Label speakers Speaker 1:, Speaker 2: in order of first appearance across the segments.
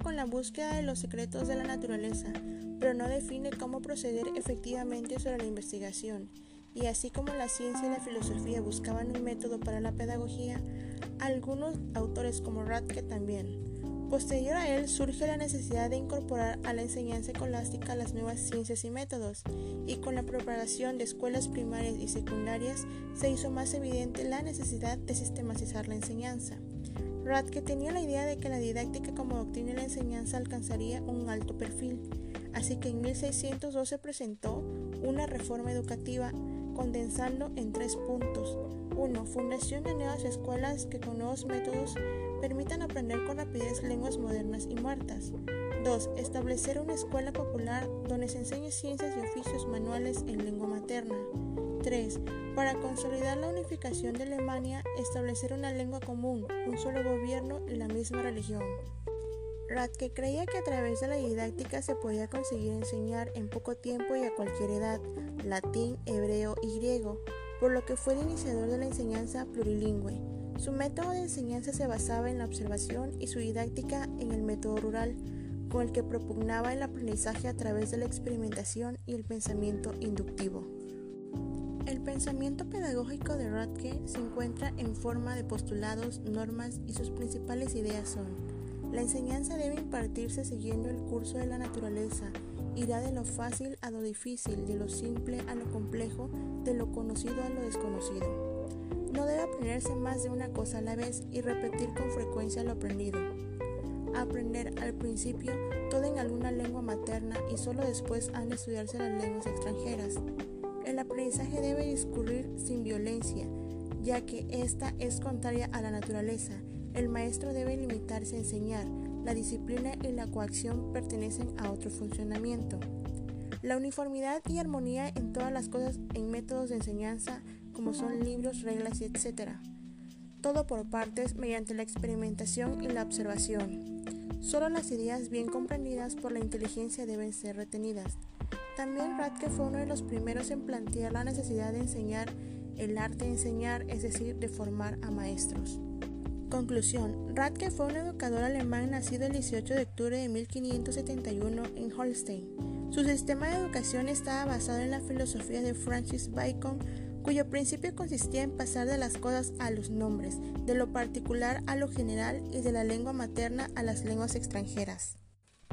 Speaker 1: con la búsqueda de los secretos de la naturaleza, pero no define cómo proceder efectivamente sobre la investigación. Y así como la ciencia y la filosofía buscaban un método para la pedagogía, algunos autores como Radke también. Posterior a él surge la necesidad de incorporar a la enseñanza escolástica las nuevas ciencias y métodos, y con la propagación de escuelas primarias y secundarias se hizo más evidente la necesidad de sistematizar la enseñanza. Radke tenía la idea de que la didáctica como doctrina de la enseñanza alcanzaría un alto perfil, así que en 1612 presentó una reforma educativa condensando en tres puntos. 1. Fundación de nuevas escuelas que con nuevos métodos permitan aprender con rapidez lenguas modernas y muertas. 2. Establecer una escuela popular donde se enseñe ciencias y oficios manuales en lengua materna. 3. Para consolidar la unificación de Alemania, establecer una lengua común, un solo gobierno y la misma religión. Radke creía que a través de la didáctica se podía conseguir enseñar en poco tiempo y a cualquier edad latín, hebreo y griego, por lo que fue el iniciador de la enseñanza plurilingüe. Su método de enseñanza se basaba en la observación y su didáctica en el método rural, con el que propugnaba el aprendizaje a través de la experimentación y el pensamiento inductivo. El pensamiento pedagógico de Radke se encuentra en forma de postulados, normas y sus principales ideas son la enseñanza debe impartirse siguiendo el curso de la naturaleza, irá de lo fácil a lo difícil, de lo simple a lo complejo, de lo conocido a lo desconocido. No debe aprenderse más de una cosa a la vez y repetir con frecuencia lo aprendido. Aprender al principio todo en alguna lengua materna y solo después han de estudiarse las lenguas extranjeras. El aprendizaje debe discurrir sin violencia, ya que ésta es contraria a la naturaleza el maestro debe limitarse a enseñar. La disciplina y la coacción pertenecen a otro funcionamiento. La uniformidad y armonía en todas las cosas en métodos de enseñanza como son libros, reglas etc. Todo por partes mediante la experimentación y la observación. Solo las ideas bien comprendidas por la inteligencia deben ser retenidas. También Radke fue uno de los primeros en plantear la necesidad de enseñar el arte de enseñar, es decir, de formar a maestros. Conclusión. Radke fue un educador alemán nacido el 18 de octubre de 1571 en Holstein. Su sistema de educación estaba basado en la filosofía de Francis Bacon, cuyo principio consistía en pasar de las cosas a los nombres, de lo particular a lo general y de la lengua materna a las lenguas extranjeras.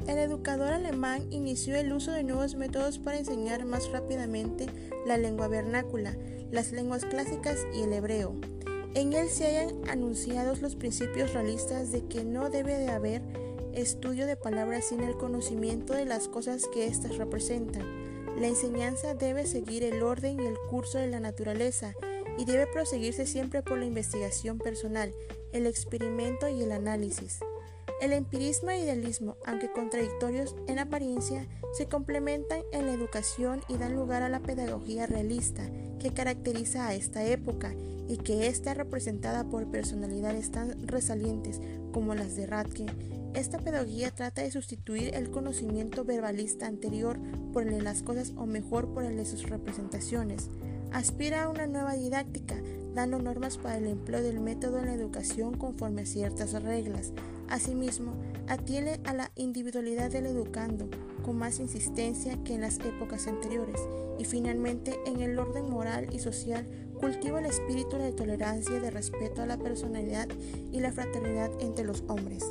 Speaker 1: El educador alemán inició el uso de nuevos métodos para enseñar más rápidamente la lengua vernácula, las lenguas clásicas y el hebreo. En él se hayan anunciados los principios realistas de que no debe de haber estudio de palabras sin el conocimiento de las cosas que éstas representan. La enseñanza debe seguir el orden y el curso de la naturaleza y debe proseguirse siempre por la investigación personal, el experimento y el análisis. El empirismo e idealismo, aunque contradictorios en apariencia, se complementan en la educación y dan lugar a la pedagogía realista que caracteriza a esta época y que está representada por personalidades tan resalientes como las de Radke. Esta pedagogía trata de sustituir el conocimiento verbalista anterior por el de las cosas o mejor por el de sus representaciones. Aspira a una nueva didáctica, dando normas para el empleo del método en la educación conforme a ciertas reglas. Asimismo, atiende a la individualidad del educando con más insistencia que en las épocas anteriores y finalmente en el orden moral y social cultiva el espíritu de tolerancia, de respeto a la personalidad y la fraternidad entre los hombres.